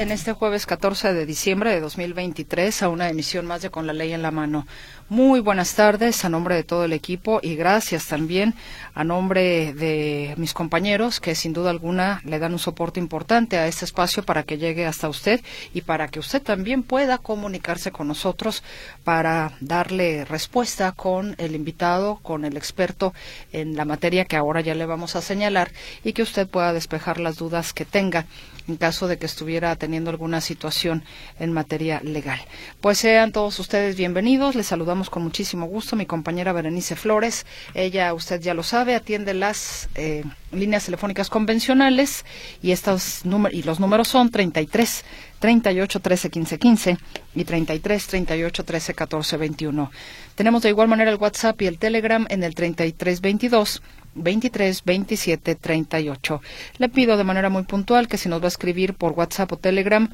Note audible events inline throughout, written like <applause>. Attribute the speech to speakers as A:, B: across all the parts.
A: En este jueves 14 de diciembre de 2023 a una emisión más de Con la Ley en la Mano. Muy buenas tardes a nombre de todo el equipo y gracias también a nombre de mis compañeros que sin duda alguna le dan un soporte importante a este espacio para que llegue hasta usted y para que usted también pueda comunicarse con nosotros para darle respuesta con el invitado, con el experto en la materia que ahora ya le vamos a señalar y que usted pueda despejar las dudas que tenga en caso de que estuviera teniendo alguna situación en materia legal. Pues sean todos ustedes bienvenidos. Les saludamos con muchísimo gusto. Mi compañera Berenice Flores, ella, usted ya lo sabe, atiende las eh, líneas telefónicas convencionales y estos y los números son 33 38 13 15 15 y 33 38 13 14 21. Tenemos de igual manera el WhatsApp y el Telegram en el 33 22 23 27 38. Le pido de manera muy puntual que si nos va a escribir por WhatsApp o Telegram,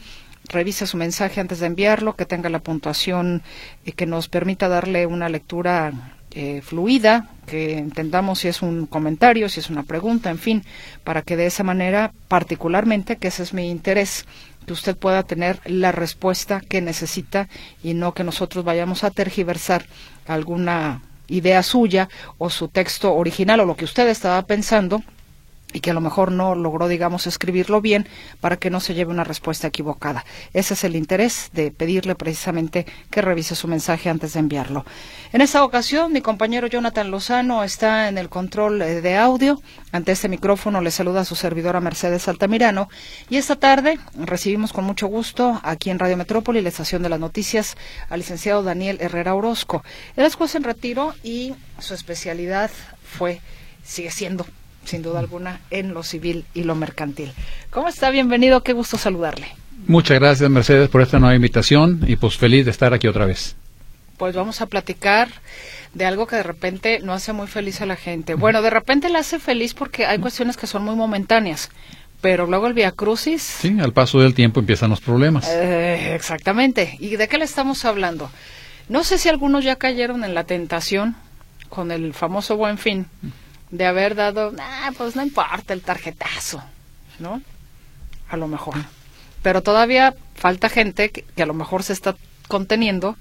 A: revise su mensaje antes de enviarlo, que tenga la puntuación y que nos permita darle una lectura eh, fluida, que entendamos si es un comentario, si es una pregunta, en fin, para que de esa manera, particularmente, que ese es mi interés, que usted pueda tener la respuesta que necesita y no que nosotros vayamos a tergiversar alguna idea suya o su texto original o lo que usted estaba pensando y que a lo mejor no logró, digamos, escribirlo bien para que no se lleve una respuesta equivocada. Ese es el interés de pedirle precisamente que revise su mensaje antes de enviarlo. En esta ocasión, mi compañero Jonathan Lozano está en el control eh, de audio. Ante este micrófono le saluda a su servidora Mercedes Altamirano. Y esta tarde recibimos con mucho gusto aquí en Radio Metrópoli, la estación de las noticias, al licenciado Daniel Herrera Orozco. Él es juez en retiro y su especialidad fue, sigue siendo sin duda alguna, en lo civil y lo mercantil. ¿Cómo está? Bienvenido, qué gusto saludarle.
B: Muchas gracias, Mercedes, por esta nueva invitación y pues feliz de estar aquí otra vez.
A: Pues vamos a platicar de algo que de repente no hace muy feliz a la gente. Bueno, de repente le hace feliz porque hay cuestiones que son muy momentáneas, pero luego el Via Crucis.
B: Sí, al paso del tiempo empiezan los problemas.
A: Eh, exactamente. ¿Y de qué le estamos hablando? No sé si algunos ya cayeron en la tentación con el famoso Buen Fin de haber dado, ah, pues no importa el tarjetazo, ¿no? A lo mejor. Pero todavía falta gente que, a lo mejor se está conteniendo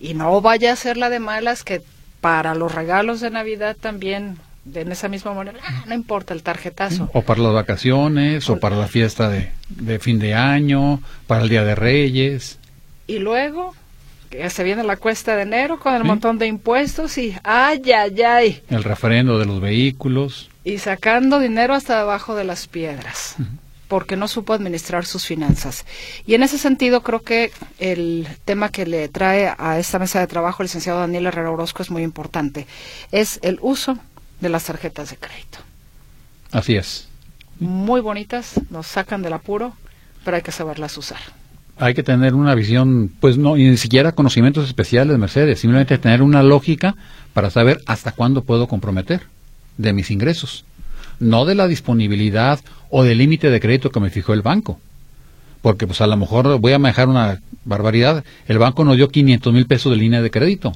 A: y no vaya a ser la de malas que para los regalos de Navidad también de en esa misma manera, ah, no importa el tarjetazo.
B: O para las vacaciones, o para la fiesta de, de fin de año, para el Día de Reyes.
A: Y luego, se viene la cuesta de enero con el montón de impuestos y ay, ay, ay.
B: El referendo de los vehículos.
A: Y sacando dinero hasta debajo de las piedras. porque no supo administrar sus finanzas. Y en ese sentido creo que el tema que le trae a esta mesa de trabajo el licenciado Daniel Herrera Orozco es muy importante. Es el uso de las tarjetas de crédito.
B: Así es.
A: Muy bonitas, nos sacan del apuro, pero hay que saberlas usar
B: hay que tener una visión, pues no, ni siquiera conocimientos especiales, Mercedes, simplemente tener una lógica para saber hasta cuándo puedo comprometer de mis ingresos, no de la disponibilidad o del límite de crédito que me fijó el banco. Porque pues a lo mejor voy a manejar una barbaridad, el banco nos dio 500 mil pesos de línea de crédito.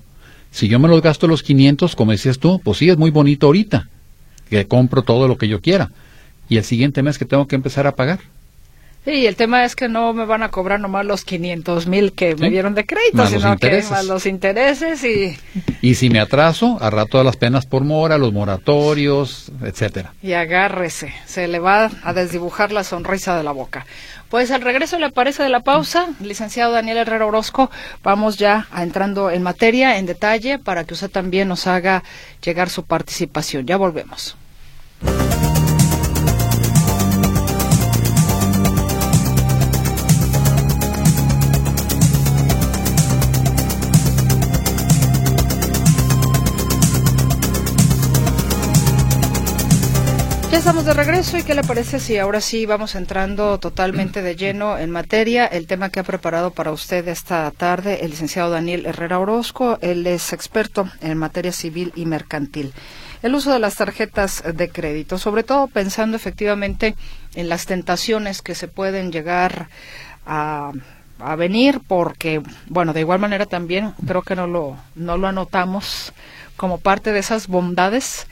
B: Si yo me los gasto los 500, como decías tú, pues sí, es muy bonito ahorita, que compro todo lo que yo quiera. Y el siguiente mes que tengo que empezar a pagar.
A: Sí, el tema es que no me van a cobrar nomás los 500 mil que me dieron de crédito, sino que más los intereses y...
B: Y si me atraso, a rato las penas por mora, los moratorios, etcétera.
A: Y agárrese, se le va a desdibujar la sonrisa de la boca. Pues al regreso le parece de la pausa, licenciado Daniel Herrera Orozco, vamos ya entrando en materia, en detalle, para que usted también nos haga llegar su participación. Ya volvemos. Ya estamos de regreso y qué le parece si ahora sí vamos entrando totalmente de lleno en materia. El tema que ha preparado para usted esta tarde el licenciado Daniel Herrera Orozco. Él es experto en materia civil y mercantil. el uso de las tarjetas de crédito, sobre todo pensando efectivamente en las tentaciones que se pueden llegar a, a venir, porque, bueno, de igual manera también creo que no lo, no lo anotamos como parte de esas bondades,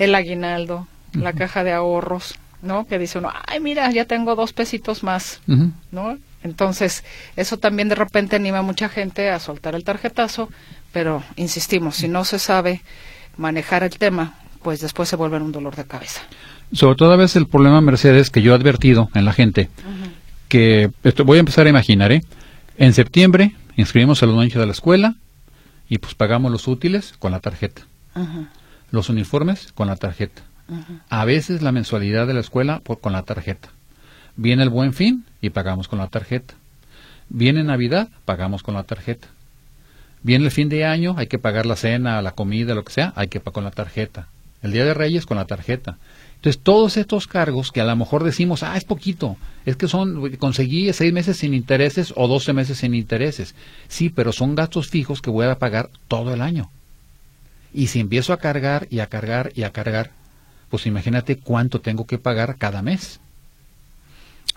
A: el aguinaldo, la caja de ahorros, ¿no? Que dice uno, ay, mira, ya tengo dos pesitos más, ¿no? Entonces, eso también de repente anima a mucha gente a soltar el tarjetazo, pero insistimos, si no se sabe manejar el tema, pues después se vuelve un dolor de cabeza.
B: Sobre todo a veces el problema, Mercedes, que yo he advertido en la gente, que esto, voy a empezar a imaginar, ¿eh? En septiembre inscribimos a los niños de la escuela y pues pagamos los útiles con la tarjeta. Los uniformes con la tarjeta. A veces la mensualidad de la escuela por, con la tarjeta. Viene el buen fin y pagamos con la tarjeta. Viene Navidad, pagamos con la tarjeta. Viene el fin de año, hay que pagar la cena, la comida, lo que sea, hay que pagar con la tarjeta. El Día de Reyes con la tarjeta. Entonces, todos estos cargos que a lo mejor decimos, ah, es poquito, es que son, conseguí seis meses sin intereses o doce meses sin intereses. Sí, pero son gastos fijos que voy a pagar todo el año. Y si empiezo a cargar y a cargar y a cargar, pues imagínate cuánto tengo que pagar cada mes.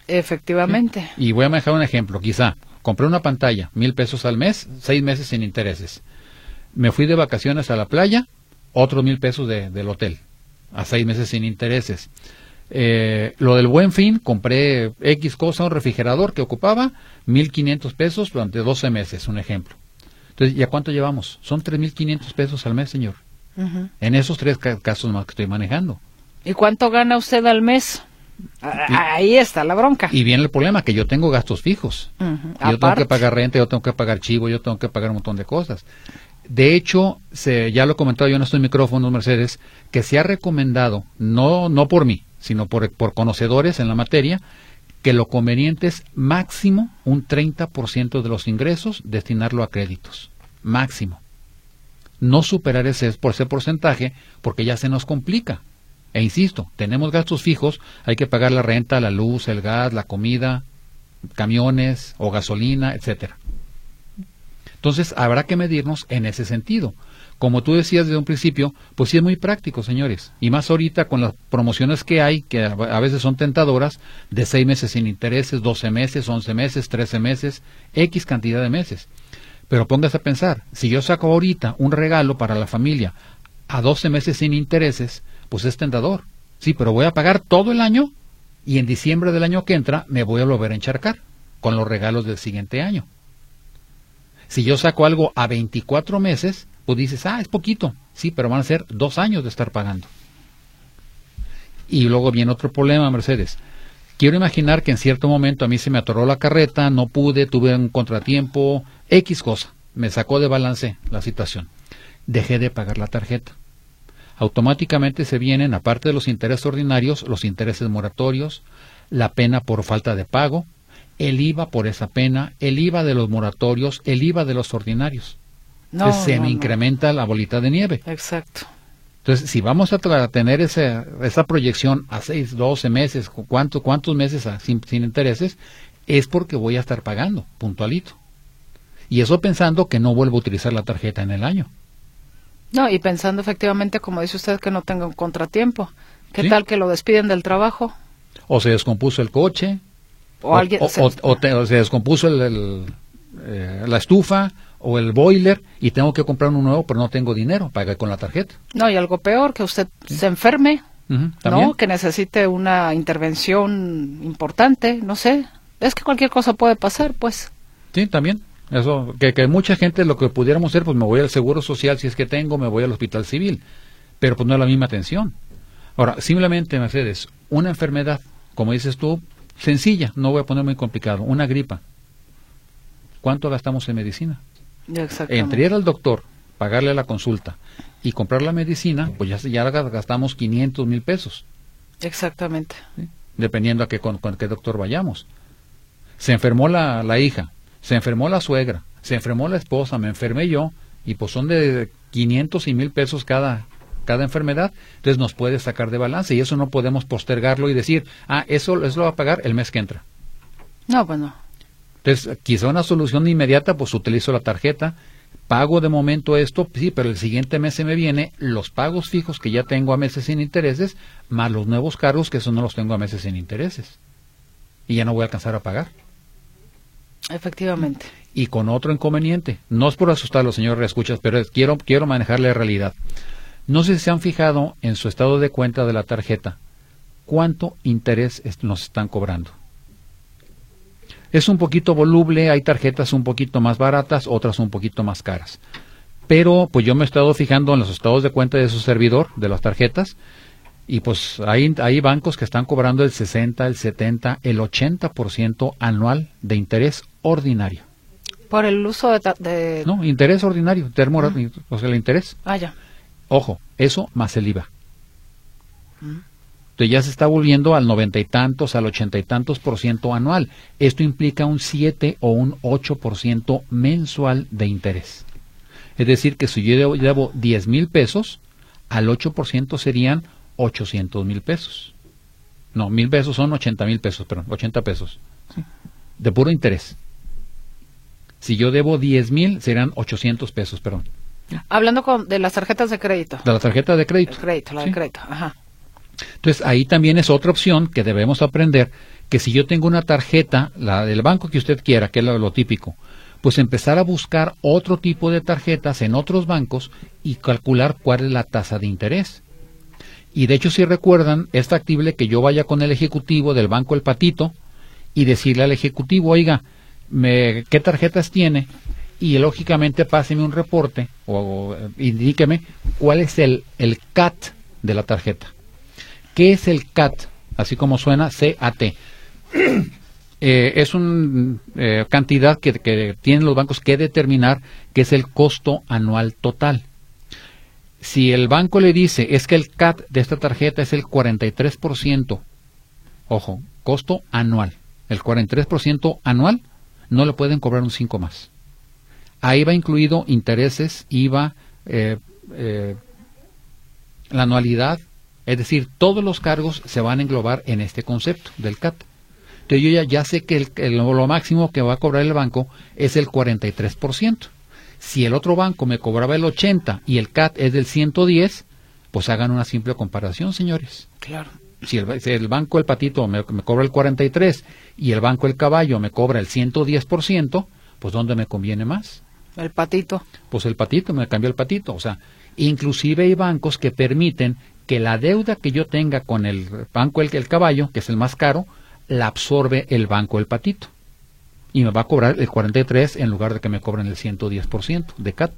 A: Efectivamente.
B: Y voy a dejar un ejemplo, quizá. Compré una pantalla, mil pesos al mes, seis meses sin intereses. Me fui de vacaciones a la playa, otros mil pesos del hotel, a seis meses sin intereses. Eh, lo del buen fin, compré X cosa, un refrigerador que ocupaba mil quinientos pesos durante doce meses, un ejemplo. Entonces, ¿ya cuánto llevamos? Son tres mil quinientos pesos al mes, señor. En esos tres casos más que estoy manejando.
A: ¿Y cuánto gana usted al mes? Ahí está la bronca.
B: Y viene el problema, que yo tengo gastos fijos. Yo tengo que pagar renta, yo tengo que pagar chivo, yo tengo que pagar un montón de cosas. De hecho, se, ya lo he comentado yo en estos micrófonos, Mercedes, que se ha recomendado, no, no por mí, sino por, por conocedores en la materia, que lo conveniente es máximo un 30% de los ingresos destinarlo a créditos. Máximo. No superar ese, ese porcentaje porque ya se nos complica. E insisto, tenemos gastos fijos, hay que pagar la renta, la luz, el gas, la comida, camiones o gasolina, etcétera. Entonces habrá que medirnos en ese sentido. Como tú decías desde un principio, pues sí es muy práctico, señores. Y más ahorita con las promociones que hay, que a veces son tentadoras, de seis meses sin intereses, doce meses, once meses, trece meses, X cantidad de meses. Pero póngase a pensar, si yo saco ahorita un regalo para la familia a doce meses sin intereses, pues es tentador. Sí, pero voy a pagar todo el año y en diciembre del año que entra me voy a volver a encharcar con los regalos del siguiente año. Si yo saco algo a 24 meses, pues dices, ah, es poquito. Sí, pero van a ser dos años de estar pagando. Y luego viene otro problema, Mercedes. Quiero imaginar que en cierto momento a mí se me atoró la carreta, no pude, tuve un contratiempo, X cosa. Me sacó de balance la situación. Dejé de pagar la tarjeta automáticamente se vienen, aparte de los intereses ordinarios, los intereses moratorios, la pena por falta de pago, el IVA por esa pena, el IVA de los moratorios, el IVA de los ordinarios. No, se me incrementa la bolita de nieve.
A: Exacto.
B: Entonces, si vamos a tener esa, esa proyección a 6, 12 meses, ¿cuánto, ¿cuántos meses sin, sin intereses? Es porque voy a estar pagando, puntualito. Y eso pensando que no vuelvo a utilizar la tarjeta en el año.
A: No, y pensando efectivamente, como dice usted, que no tenga un contratiempo. ¿Qué tal que lo despiden del trabajo?
B: O se descompuso el coche. O, alguien, se... descompuso el, eh, la estufa o el boiler y tengo que comprar uno nuevo, pero no tengo dinero, pagar con la tarjeta.
A: No, y algo peor, que usted se enferme, ¿no? Que necesite una intervención importante, no sé. Es que cualquier cosa puede pasar, pues.
B: Sí, también. Eso, que, que mucha gente lo que pudiéramos hacer, pues me voy al seguro social si es que tengo, me voy al hospital civil, pero pues no es la misma atención. Ahora, simplemente, Mercedes, una enfermedad, como dices tú, sencilla, no voy a poner muy complicado, una gripa. ¿Cuánto gastamos en medicina? Entre ir al doctor, pagarle la consulta y comprar la medicina, pues ya, ya gastamos 500 mil pesos.
A: Exactamente.
B: Dependiendo a qué, con, qué doctor vayamos. Se enfermó la, la hija, se enfermó la suegra, se enfermó la esposa, me enfermé yo, y pues son de 500 y mil pesos cada, cada enfermedad, entonces nos puede sacar de balance y eso no podemos postergarlo y decir, ah, eso, eso lo va a pagar el mes que entra.
A: No, pues no.
B: Entonces, quizá una solución inmediata, pues utilizo la tarjeta, pago de momento esto, sí, pero el siguiente mes se me viene los pagos fijos que ya tengo a meses sin intereses, más los nuevos cargos que eso no los tengo a meses sin intereses. Y ya no voy a alcanzar a pagar.
A: Efectivamente.
B: Y con otro inconveniente, no es por asustar a los señores escuchas, pero quiero, quiero manejar la realidad. No sé si se han fijado en su estado de cuenta de la tarjeta cuánto interés nos están cobrando. Es un poquito voluble, hay tarjetas un poquito más baratas, otras un poquito más caras. Pero pues yo me he estado fijando en los estados de cuenta de su servidor, de las tarjetas, y pues hay, hay bancos que están cobrando el 60, el 70, el 80% anual de interés ordinario.
A: Por el uso de...
B: No, interés ordinario, termo, ah. o sea, el interés.
A: Ah, ya.
B: Ojo, eso más el IVA. Mm. Entonces ya se está volviendo al noventa y tantos, al ochenta y tantos por ciento anual. Esto implica un 7 o un 8 por ciento mensual de interés. Es decir, que si yo llevo 10 mil pesos, al 8 por ciento serían 800 mil pesos. No, mil pesos son 80 mil pesos, perdón, 80 pesos. De puro interés. Si yo debo 10 mil, serán 800 pesos, perdón.
A: Hablando con, de las tarjetas de crédito.
B: De la tarjeta de crédito.
A: El crédito, la de crédito, ajá.
B: Entonces ahí también es otra opción que debemos aprender, que si yo tengo una tarjeta, la del banco que usted quiera, que es lo, típico, pues empezar a buscar otro tipo de tarjetas en otros bancos y calcular cuál es la tasa de interés. Y de hecho, si recuerdan, es factible que yo vaya con el ejecutivo del banco El Patito y decirle al ejecutivo, oiga, me, ¿qué tarjetas tiene? Y lógicamente páseme un reporte o, indíqueme cuál es el, el CAT de la tarjeta. ¿Qué es el CAT? Así como suena, C-A-T. <clears throat> Eh, es una eh, cantidad que, tienen los bancos que determinar que es el costo anual total. Si el banco le dice es que el CAT de esta tarjeta es el 43%, ojo, costo anual, el 43% anual, no le pueden cobrar un 5 más. Ahí va incluido intereses, IVA, eh, la anualidad, es decir, todos los cargos se van a englobar en este concepto del CAT. Entonces yo ya, ya sé que el, lo máximo que va a cobrar el banco es el 43%. Si el otro banco me cobraba el 80 y el CAT es del 110, pues hagan una simple comparación, señores.
A: Claro.
B: Si el, banco El Patito me, me, cobra el 43 y el banco El Caballo me cobra el 110%, pues ¿dónde me conviene más?
A: El patito.
B: Pues el patito, me cambió el patito. O sea, inclusive hay bancos que permiten que la deuda que yo tenga con el banco el, el caballo, que es el más caro, la absorbe el banco el patito. Y me va a cobrar el 43 en lugar de que me cobren el 110% de CAT.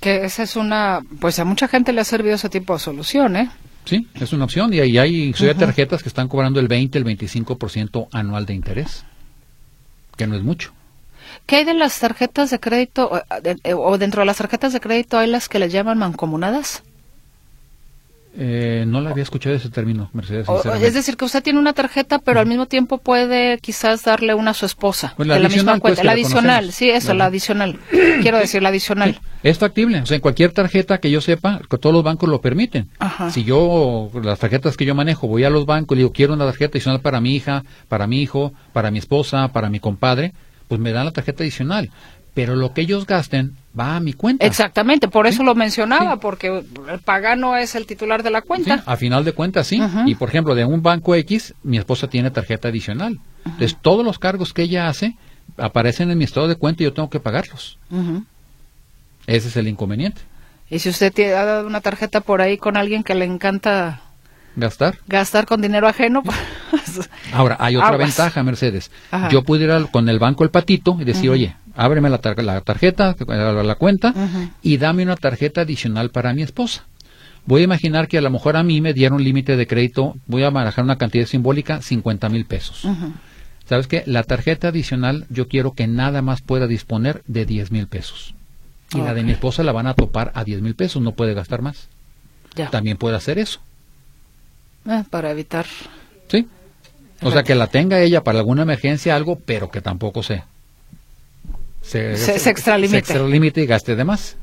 A: Que esa es una, pues a mucha gente le ha servido ese tipo de solución, ¿eh?
B: Sí, es una opción y ahí hay tarjetas que están cobrando el 20, el 25% anual de interés, que no es mucho.
A: ¿Qué hay de las tarjetas de crédito o eh, dentro de las tarjetas de crédito hay las que le llaman mancomunadas?
B: Eh, no la había escuchado ese término, Mercedes.
A: es decir, que usted tiene una tarjeta, pero al mismo tiempo puede quizás darle una a su esposa.
B: Pues la, misma
A: cuenta. la adicional, sí, eso, la, adicional. Quiero decir, la adicional.
B: Es factible. O sea, en cualquier tarjeta que yo sepa, que todos los bancos lo permiten. Si yo, las tarjetas que yo manejo, voy a los bancos y digo, quiero una tarjeta adicional para mi hija, para mi hijo, para mi esposa, para mi compadre, pues me dan la tarjeta adicional pero lo que ellos gasten va a mi cuenta.
A: Exactamente, por eso lo mencionaba, porque el pagano es el titular de la cuenta.
B: a final de cuentas, sí. Y por ejemplo, de un banco X, mi esposa tiene tarjeta adicional. Entonces, todos los cargos que ella hace aparecen en mi estado de cuenta y yo tengo que pagarlos. Ese es el inconveniente.
A: Y si usted ha dado una tarjeta por ahí con alguien que le encanta
B: gastar
A: gastar con dinero ajeno <laughs>
B: pues, ahora hay otra ventaja Mercedes yo puedo ir con el banco el patito y decir oye ábreme la, la tarjeta, la, cuenta y dame una tarjeta adicional para mi esposa. Voy a imaginar que a lo mejor a mí me dieron límite de crédito, voy a manejar una cantidad simbólica, 50 mil pesos. ¿Sabes qué? La tarjeta adicional yo quiero que nada más pueda disponer de 10 mil pesos. Y la de mi esposa la van a topar a 10 mil pesos, no puede gastar más. También puede hacer eso.
A: Eh, para evitar.
B: Sí. O sea, que la tenga ella para alguna emergencia, algo, pero que tampoco sea
A: se, se,
B: extralimite. y gaste de más.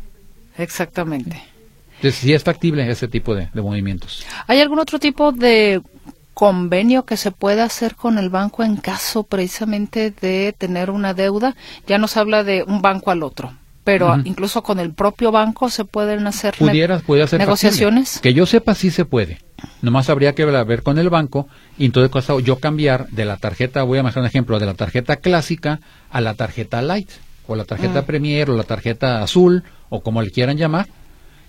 A: Exactamente.
B: Entonces, sí es factible ese tipo de, movimientos.
A: ¿Hay algún otro tipo de convenio que se pueda hacer con el banco en caso precisamente de tener una deuda? Ya nos habla de un banco al otro. pero incluso con el propio banco se pueden hacer
B: Pudieras, puede hacer
A: negociaciones.
B: Que yo sepa, sí se puede. Nomás habría que ver con el banco y entonces yo cambiar de la tarjeta, voy a mostrar un ejemplo, de la tarjeta clásica a la tarjeta light, o la tarjeta mm. Premier, o la tarjeta azul, o como le quieran llamar,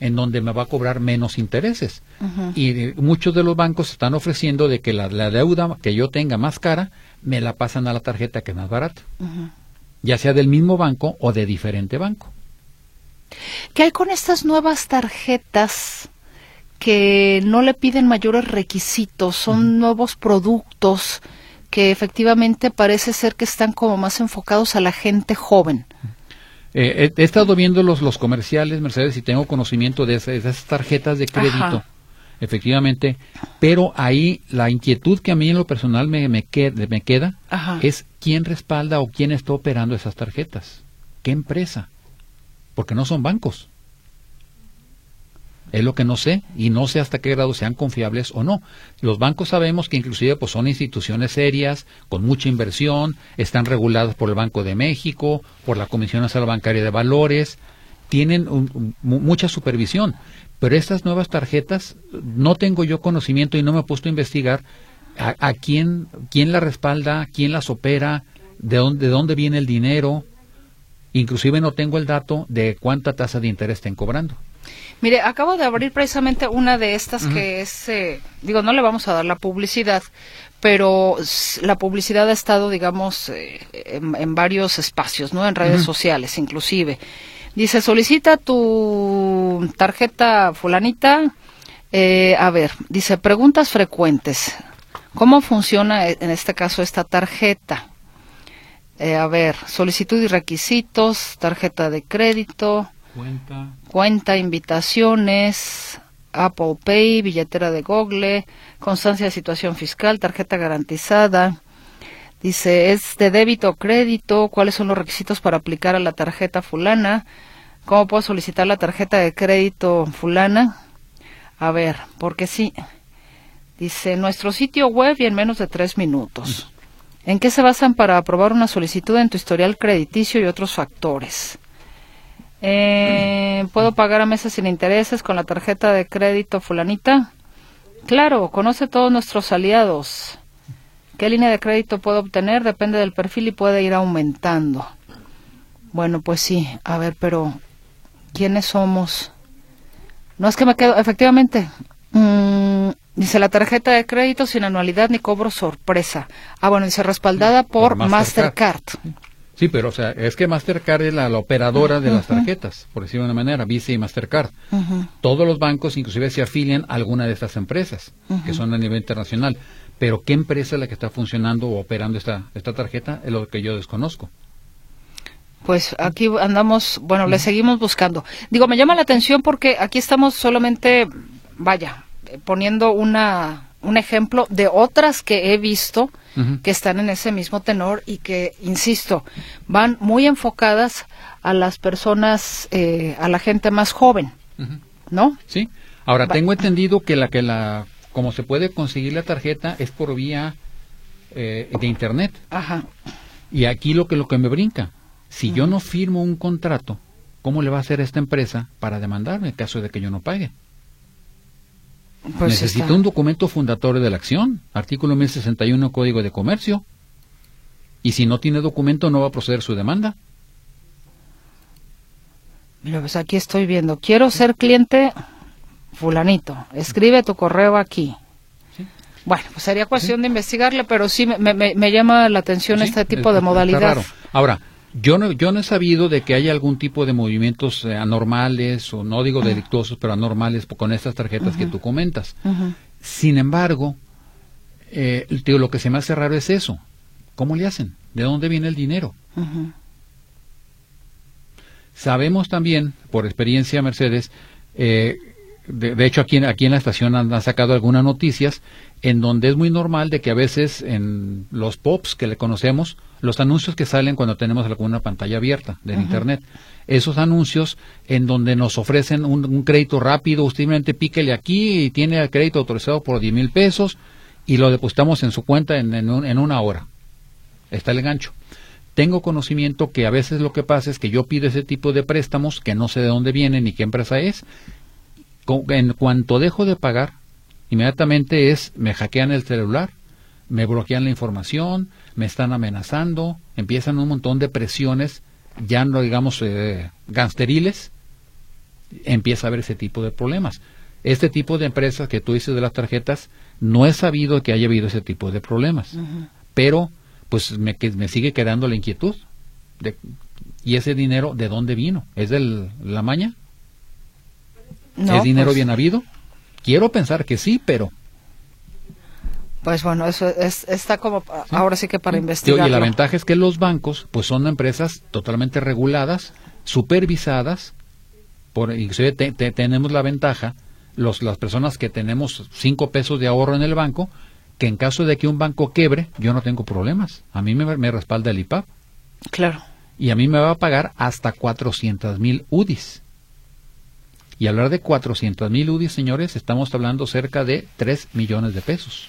B: en donde me va a cobrar menos intereses. Y muchos de los bancos están ofreciendo de que la, deuda que yo tenga más cara, me la pasan a la tarjeta que es más barata. Ya sea del mismo banco o de diferente banco.
A: ¿Qué hay con estas nuevas tarjetas que no le piden mayores requisitos? Son nuevos productos que efectivamente parece ser que están como más enfocados a la gente joven.
B: Eh, he, estado viendo los, los comerciales, Mercedes, y tengo conocimiento de esas, tarjetas de crédito, efectivamente, pero ahí la inquietud que a mí en lo personal me, me, me queda es quién respalda o quién está operando esas tarjetas, qué empresa, porque no son bancos. Es lo que no sé y no sé hasta qué grado sean confiables o no. Los bancos sabemos que inclusive pues son instituciones serias, con mucha inversión, están reguladas por el Banco de México, por la Comisión Nacional Bancaria de Valores, tienen mucha supervisión. Pero estas nuevas tarjetas no tengo yo conocimiento y no me he puesto a investigar a, quién, quién la respalda, quién las opera, de dónde, de dónde viene el dinero. Inclusive no tengo el dato de cuánta tasa de interés estén cobrando.
A: Mire, acabo de abrir precisamente una de estas que es, eh, digo, no le vamos a dar la publicidad, pero la publicidad ha estado, digamos, eh, en, varios espacios, ¿no? En redes sociales, inclusive. Dice, solicita tu tarjeta fulanita. Eh, a ver, dice, preguntas frecuentes. ¿Cómo funciona en este caso esta tarjeta? a ver, solicitud y requisitos, tarjeta de crédito,
B: Cuenta.
A: Cuenta, invitaciones, Apple Pay, billetera de Google, constancia de situación fiscal, tarjeta garantizada. Dice, ¿es de débito o crédito? ¿Cuáles son los requisitos para aplicar a la tarjeta fulana? ¿Cómo puedo solicitar la tarjeta de crédito fulana? A ver, porque sí. Dice, nuestro sitio web y en menos de tres minutos. ¿En qué se basan para aprobar una solicitud en tu historial crediticio y otros factores? Eh, ¿Puedo pagar a meses sin intereses con la tarjeta de crédito fulanita? Claro, conoce todos nuestros aliados. ¿Qué línea de crédito puedo obtener? Depende del perfil y puede ir aumentando. Bueno, pues sí, a ver, pero ¿quiénes somos? No es que me quedo, efectivamente. Mm, dice la tarjeta de crédito sin anualidad ni cobro sorpresa. Ah, bueno, dice respaldada por, Mastercard.
B: Sí, pero o sea, es que Mastercard es la, operadora de las tarjetas, por decirlo de una manera, Visa y Mastercard. Todos los bancos inclusive se afilian a alguna de estas empresas, que son a nivel internacional. Pero ¿qué empresa es la que está funcionando o operando esta, esta tarjeta? Es lo que yo desconozco.
A: Pues aquí andamos, bueno, le seguimos buscando. Digo, me llama la atención porque aquí estamos solamente, vaya, poniendo una, un ejemplo de otras que he visto que están en ese mismo tenor y que, insisto, van muy enfocadas a las personas, eh, a la gente más joven, ¿no?
B: Sí. Ahora, tengo entendido que la que la, como se puede conseguir la tarjeta es por vía eh, de Internet.
A: Ajá.
B: Y aquí lo que, lo que me brinca, si yo no firmo un contrato, ¿cómo le va a hacer esta empresa para demandarme en caso de que yo no pague? Pues Necesita un documento fundatorio de la acción, artículo 1061 Código de Comercio. Y si no tiene documento, no va a proceder su demanda.
A: Mira, pues aquí estoy viendo. Quiero ser cliente fulanito. Escribe tu correo aquí. Bueno, pues sería cuestión de investigarle, pero sí me, me, llama la atención este tipo de modalidad.
B: Ahora, yo no, yo no he sabido de que haya algún tipo de movimientos eh, anormales, o no digo delictuosos, pero anormales con estas tarjetas que tú comentas. Sin embargo, eh, lo que se me hace raro es eso. ¿Cómo le hacen? ¿De dónde viene el dinero? Sabemos también, por experiencia, Mercedes, eh, de, hecho aquí, aquí en la estación han, sacado algunas noticias en donde es muy normal de que a veces en los pops que le conocemos, los anuncios que salen cuando tenemos alguna pantalla abierta del Internet, esos anuncios en donde nos ofrecen un, crédito rápido, usted simplemente píquele aquí y tiene el crédito autorizado por 10 mil pesos y lo depositamos en su cuenta en, en, una hora. Está el gancho. tengo conocimiento que a veces lo que pasa es que yo pido ese tipo de préstamos que no sé de dónde vienen ni qué empresa es. En cuanto dejo de pagar, inmediatamente es, me hackean el celular, me bloquean la información, me están amenazando, empiezan un montón de presiones, ya no digamos eh, gangsteriles, empieza a haber ese tipo de problemas. Este tipo de empresas que tú dices de las tarjetas, no he sabido que haya habido ese tipo de problemas, pero pues me, me sigue quedando la inquietud. De, ¿Y ese dinero de dónde vino? ¿Es de la maña? ¿Es dinero pues bien habido? Quiero pensar que sí, pero...
A: Pues bueno, eso es, está como ahora sí que para investigar.
B: Y la ventaja es que los bancos pues son empresas totalmente reguladas, supervisadas, por, inclusive tenemos la ventaja, los, las personas que tenemos cinco pesos de ahorro en el banco, que en caso de que un banco quebre, yo no tengo problemas. A mí me, respalda el IPAP.
A: Claro.
B: Y a mí me va a pagar hasta 400 mil UDIs. Y hablar de 400 mil UDIs, señores, estamos hablando cerca de 3 millones de pesos.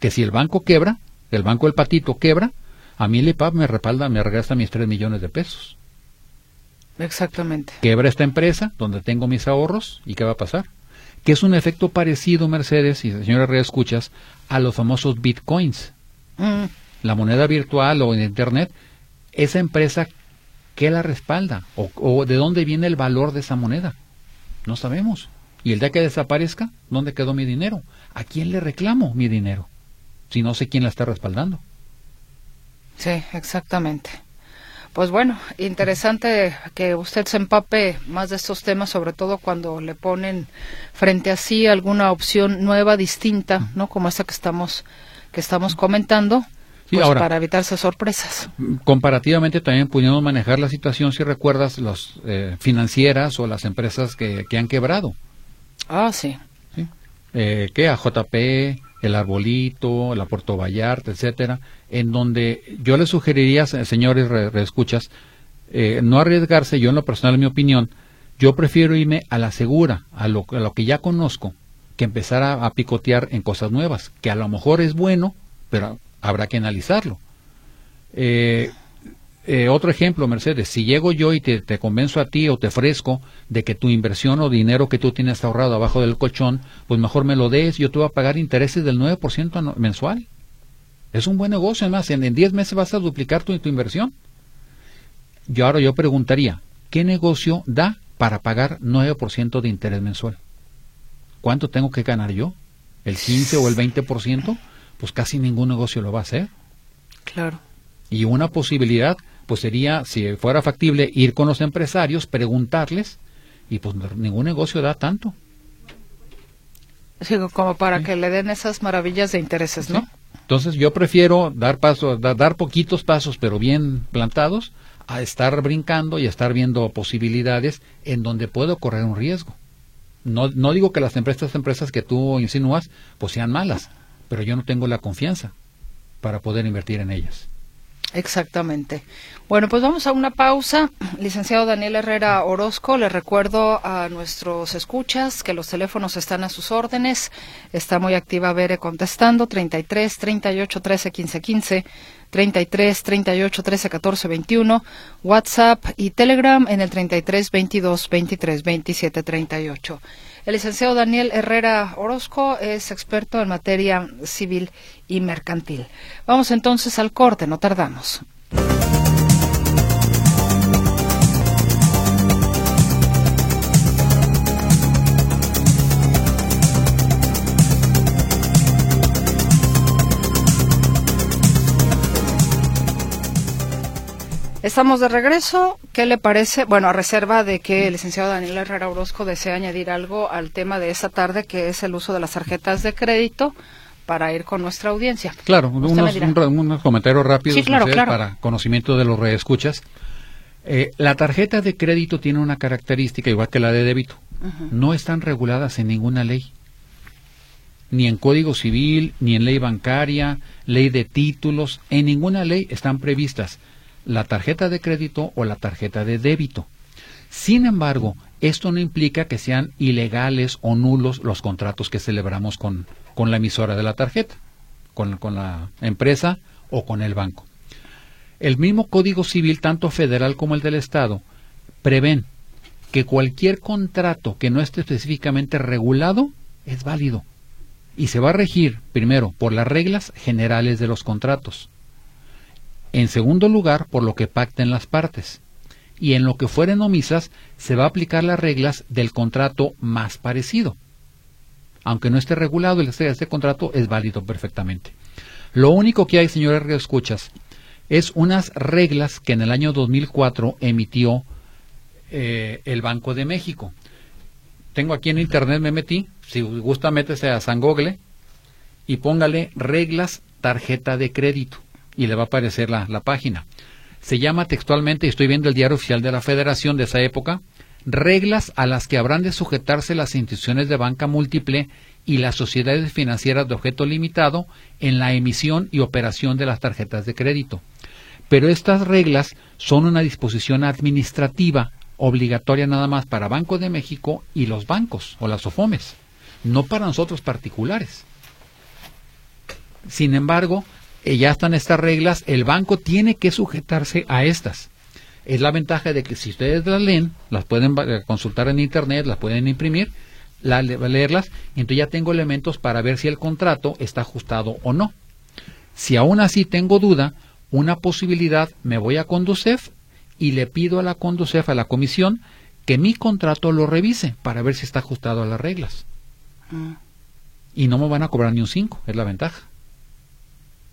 B: Que si el banco quebra, el banco del patito quebra, a mí el IPAP me respalda, me regresa mis 3 millones de pesos.
A: Exactamente.
B: Quebra esta empresa donde tengo mis ahorros y ¿qué va a pasar? Que es un efecto parecido, Mercedes y señora Red escuchas, a los famosos bitcoins. Mm. La moneda virtual o en Internet, esa empresa, ¿qué la respalda? O, de dónde viene el valor de esa moneda? No sabemos. Y el día que desaparezca, ¿dónde quedó mi dinero? ¿A quién le reclamo mi dinero? Si no sé quién la está respaldando.
A: Sí, exactamente. Pues bueno, interesante que usted se empape más de estos temas, sobre todo cuando le ponen frente a sí alguna opción nueva, distinta, ¿no? Como esta que estamos que estamos comentando, pues para evitarse sorpresas.
B: Comparativamente también pudimos manejar la situación, si recuerdas, las eh, financieras o las empresas que, que han quebrado.
A: Ah, sí.
B: ¿Sí? Eh, que AJP, el Arbolito, la Puerto Vallarta, etcétera, en donde yo le sugeriría, señores reescuchas, eh, no arriesgarse, yo en lo personal, en mi opinión, yo prefiero irme a la segura, a lo, a lo que ya conozco, que empezar a, picotear en cosas nuevas, que a lo mejor es bueno, pero habrá que analizarlo. Eh, eh, otro ejemplo, Mercedes, si llego yo y te, te, convenzo a ti o te ofrezco de que tu inversión o dinero que tú tienes ahorrado abajo del colchón, pues mejor me lo des, yo te voy a pagar intereses del 9% mensual. Es un buen negocio, además, en 10 meses vas a duplicar tu, tu inversión. Yo ahora yo preguntaría, ¿qué negocio da para pagar 9% de interés mensual? ¿Cuánto tengo que ganar yo? ¿El 15 o el 20%? Pues casi ningún negocio lo va a hacer.
A: Claro.
B: Y una posibilidad pues sería, si fuera factible, ir con los empresarios, preguntarles, y pues ningún negocio da tanto.
A: Sí, como para que le den esas maravillas de intereses, ¿no?
B: Entonces yo prefiero dar pasos, dar poquitos pasos, pero bien plantados, a estar brincando y a estar viendo posibilidades en donde puedo correr un riesgo. No, no digo que las empresas, empresas que tú insinúas, pues sean malas, pero yo no tengo la confianza para poder invertir en ellas.
A: Exactamente. Bueno, pues vamos a una pausa. <clears throat> Licenciado Daniel Herrera Orozco, le recuerdo a nuestros escuchas que los teléfonos están a sus órdenes. Está muy activa Bere contestando 33 38 13 15 15, 33 38 13 14 21, WhatsApp y Telegram en el 33 22 23 27 38. El licenciado Daniel Herrera Orozco es experto en materia civil y mercantil. Vamos entonces al corte, no tardamos. Estamos de regreso. ¿Qué le parece? Bueno, a reserva de que el licenciado Daniel Herrera Orozco desea añadir algo al tema de esta tarde, que es el uso de las tarjetas de crédito para ir con nuestra audiencia.
B: Claro, unos, comentarios rápidos para conocimiento de los reescuchas. Eh, la tarjeta de crédito tiene una característica igual que la de débito. No están reguladas en ninguna ley. Ni en Código Civil, ni en ley bancaria, ley de títulos. En ninguna ley están previstas la tarjeta de crédito o la tarjeta de débito. Sin embargo, esto no implica que sean ilegales o nulos los contratos que celebramos con, con la emisora de la tarjeta, con, con la empresa o con el banco. El mismo Código Civil, tanto federal como el del Estado, prevén que cualquier contrato que no esté específicamente regulado es válido y se va a regir, primero, por las reglas generales de los contratos. En segundo lugar, por lo que pacten las partes. Y en lo que fueren omisas, se va a aplicar las reglas del contrato más parecido. Aunque no esté regulado, el este contrato es válido perfectamente. Lo único que hay, señores escuchas, es unas reglas que en el año 2004 emitió eh, el Banco de México. Tengo aquí en internet, me metí, si gusta métese a San Google y póngale reglas tarjeta de crédito y le va a aparecer la, la página. Se llama textualmente, y estoy viendo el diario oficial de la Federación de esa época, reglas a las que habrán de sujetarse las instituciones de banca múltiple y las sociedades financieras de objeto limitado en la emisión y operación de las tarjetas de crédito. Pero estas reglas son una disposición administrativa obligatoria nada más para Banco de México y los bancos o las OFOMES, no para nosotros particulares. Sin embargo, eh, ya están estas reglas, el banco tiene que sujetarse a estas. Es la ventaja de que si ustedes las leen, las pueden eh, consultar en Internet, las pueden imprimir, leerlas, y entonces ya tengo elementos para ver si el contrato está ajustado o no. Si aún así tengo duda, una posibilidad, me voy a Conducef y le pido a la Conducef, a la comisión, que mi contrato lo revise para ver si está ajustado a las reglas. Mm. Y no me van a cobrar ni un 5, es la ventaja.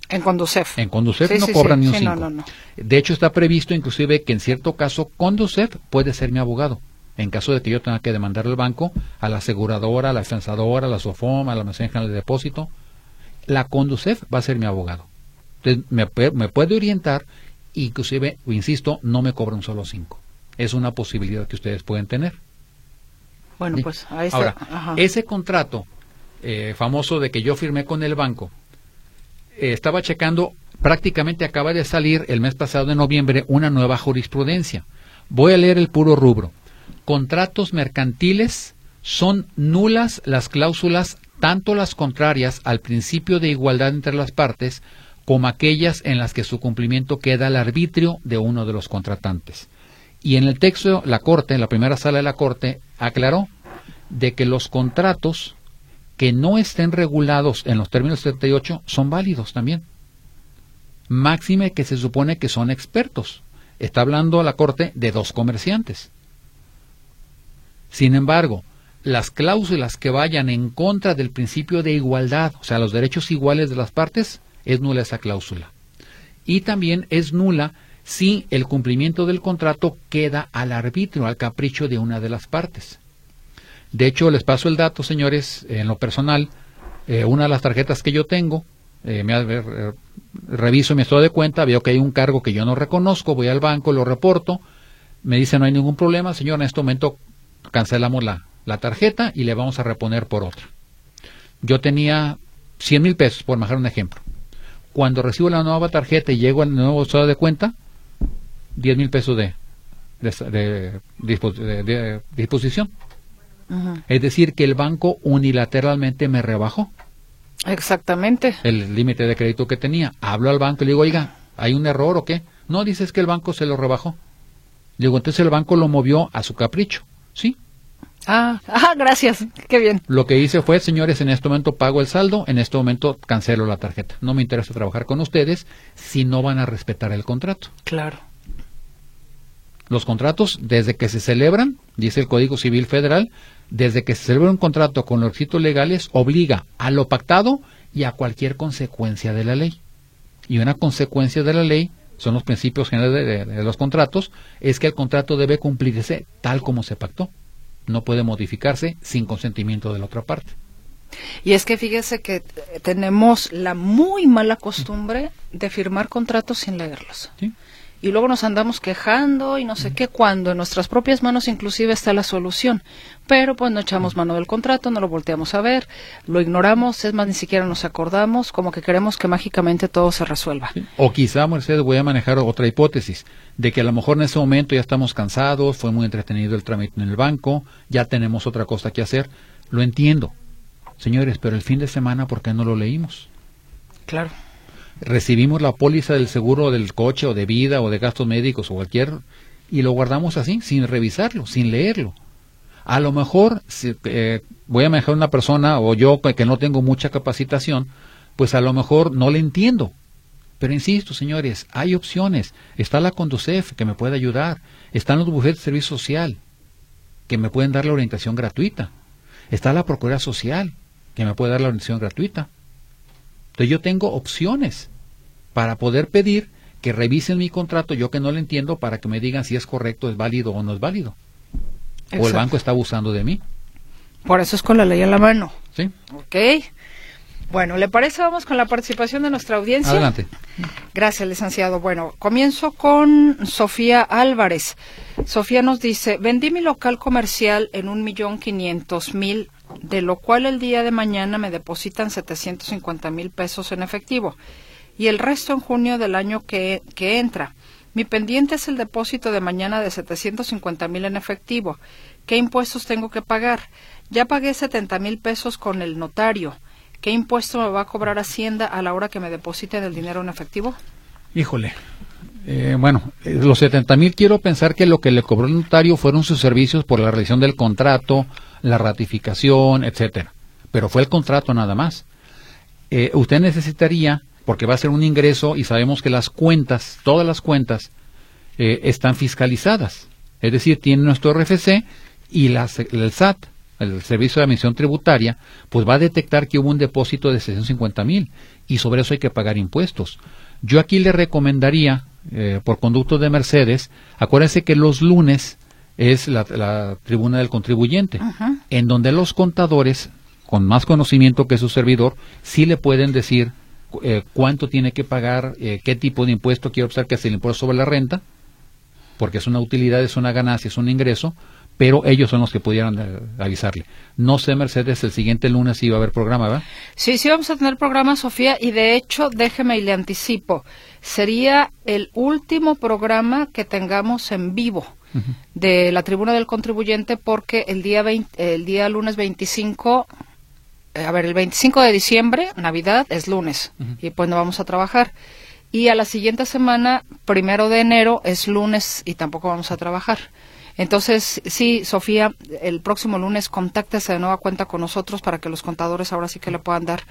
A: En Conducef.
B: En Conducef no cobran ni un 5. de hecho, está previsto inclusive que en cierto caso Conducef puede ser mi abogado. En caso de que yo tenga que demandar al banco, a la aseguradora, a la defensadora, a la SOFOM, a la mesa de depósito, la Conducef va a ser mi abogado. Entonces, me, me puede orientar inclusive, insisto, no me cobra un solo 5. Es una posibilidad que ustedes pueden tener.
A: Bueno, pues ahí está.
B: Ahora, ese contrato eh, famoso de que yo firmé con el banco, eh, estaba checando, prácticamente acaba de salir el mes pasado de noviembre una nueva jurisprudencia. Voy a leer el puro rubro. Contratos mercantiles son nulas las cláusulas, tanto las contrarias al principio de igualdad entre las partes, como aquellas en las que su cumplimiento queda al arbitrio de uno de los contratantes. Y en el texto, la Corte, en la primera sala de la Corte, aclaró de que los contratos que no estén regulados en los términos 78 son válidos también. Máxime que se supone que son expertos. Está hablando la Corte de dos comerciantes. Sin embargo, las cláusulas que vayan en contra del principio de igualdad, o sea, los derechos iguales de las partes, es nula esa cláusula. Y también es nula si el cumplimiento del contrato queda al arbitrio, al capricho de una de las partes. De hecho, les paso el dato, señores, en lo personal, eh, una de las tarjetas que yo tengo, eh, me, eh, reviso mi estado de cuenta, veo que hay un cargo que yo no reconozco, voy al banco, lo reporto, me dice no hay ningún problema, señor, en este momento cancelamos la, la tarjeta y le vamos a reponer por otra. Yo tenía 100 mil pesos, por bajar un ejemplo cuando recibo la nueva tarjeta y llego al nuevo estado de cuenta, 10 mil pesos de, de, disposición. Es decir, que el banco unilateralmente me rebajó.
A: Exactamente.
B: El límite de crédito que tenía. Hablo al banco y le digo, oiga, ¿hay un error o qué? No, dices que el banco se lo rebajó. Digo, entonces el banco lo movió a su capricho. Sí,
A: Ah, <laughs> ah, gracias, qué bien.
B: Lo que hice fue, señores, en este momento pago el saldo, en este momento cancelo la tarjeta. No me interesa trabajar con ustedes si no van a respetar el contrato.
A: Claro.
B: Los contratos, desde que se celebran, dice el Código Civil Federal, desde que se celebra un contrato con los requisitos legales, obliga a lo pactado y a cualquier consecuencia de la ley. Y una consecuencia de la ley son los principios generales de los contratos, es que el contrato debe cumplirse tal como se pactó no puede modificarse sin consentimiento de la otra parte.
A: Y es que fíjese que tenemos la muy mala costumbre de firmar contratos sin leerlos. Y luego nos andamos quejando y no sé qué, cuando en nuestras propias manos inclusive está la solución. Pero pues no echamos mano del contrato, no lo volteamos a ver, lo ignoramos, es más, ni siquiera nos acordamos, como que queremos que mágicamente todo se resuelva.
B: O quizá, Mercedes, voy a manejar otra hipótesis de que a lo mejor en ese momento ya estamos cansados, fue muy entretenido el trámite en el banco, ya tenemos otra cosa que hacer. Lo entiendo. Señores, pero el fin de semana, ¿por qué no lo leímos?
A: Claro.
B: Recibimos la póliza del seguro del coche o de vida o de gastos médicos o cualquier y lo guardamos así, sin revisarlo, sin leerlo. A lo mejor si, eh, voy a manejar una persona o yo que no tengo mucha capacitación, pues a lo mejor no le entiendo. Pero insisto, señores, hay opciones. Está la Conducef que me puede ayudar. Están los bufetes de servicio social que me pueden dar la orientación gratuita. Está la Procuraduría Social que me puede dar la orientación gratuita. Entonces yo tengo opciones para poder pedir que revisen mi contrato, yo que no lo entiendo, para que me digan si es correcto, es válido o no es válido. O el banco está abusando de mí.
A: Por eso es con la ley en la mano.
B: Sí.
A: Ok. Bueno, ¿le parece? Vamos con la participación de nuestra audiencia.
B: Adelante.
A: Gracias, licenciado. Bueno, comienzo con Sofía Álvarez. Sofía nos dice, vendí mi local comercial en un millón quinientos mil, de lo cual el día de mañana me depositan setecientos cincuenta mil pesos en efectivo y el resto en junio del año que, que entra. Mi pendiente es el depósito de mañana de 750 mil en efectivo. ¿Qué impuestos tengo que pagar? Ya pagué 70 mil pesos con el notario. ¿Qué impuesto me va a cobrar Hacienda a la hora que me depositen el dinero en efectivo?
B: Híjole. Eh, bueno, eh, los 70 mil quiero pensar que lo que le cobró el notario fueron sus servicios por la revisión del contrato, la ratificación, etcétera. Pero fue el contrato nada más. Eh, usted necesitaría porque va a ser un ingreso y sabemos que las cuentas, todas las cuentas, eh, están fiscalizadas. Es decir, tiene nuestro RFC y el SAT, el Servicio de Admisión Tributaria, pues va a detectar que hubo un depósito de 650 mil y sobre eso hay que pagar impuestos. Yo aquí le recomendaría, eh, por conducto de Mercedes, acuérdense que los lunes es la, tribuna del contribuyente, en donde los contadores, con más conocimiento que su servidor, sí le pueden decir eh, cuánto tiene que pagar, eh, qué tipo de impuesto quiero observar que es el impuesto sobre la renta, porque es una utilidad, es una ganancia, es un ingreso, pero ellos son los que pudieran eh, avisarle. No sé, Mercedes, el siguiente lunes si va a haber programa, ¿verdad?
A: Sí, sí vamos a tener programa, Sofía, y de hecho, déjeme y le anticipo, sería el último programa que tengamos en vivo de la tribuna del contribuyente porque el día, el día lunes 25 a ver, el 25 de diciembre, Navidad, es lunes, y pues no vamos a trabajar. Y a la siguiente semana, primero de enero, es lunes y tampoco vamos a trabajar. Entonces, sí, Sofía, el próximo lunes contáctese de nueva cuenta con nosotros para que los contadores ahora sí que le puedan dar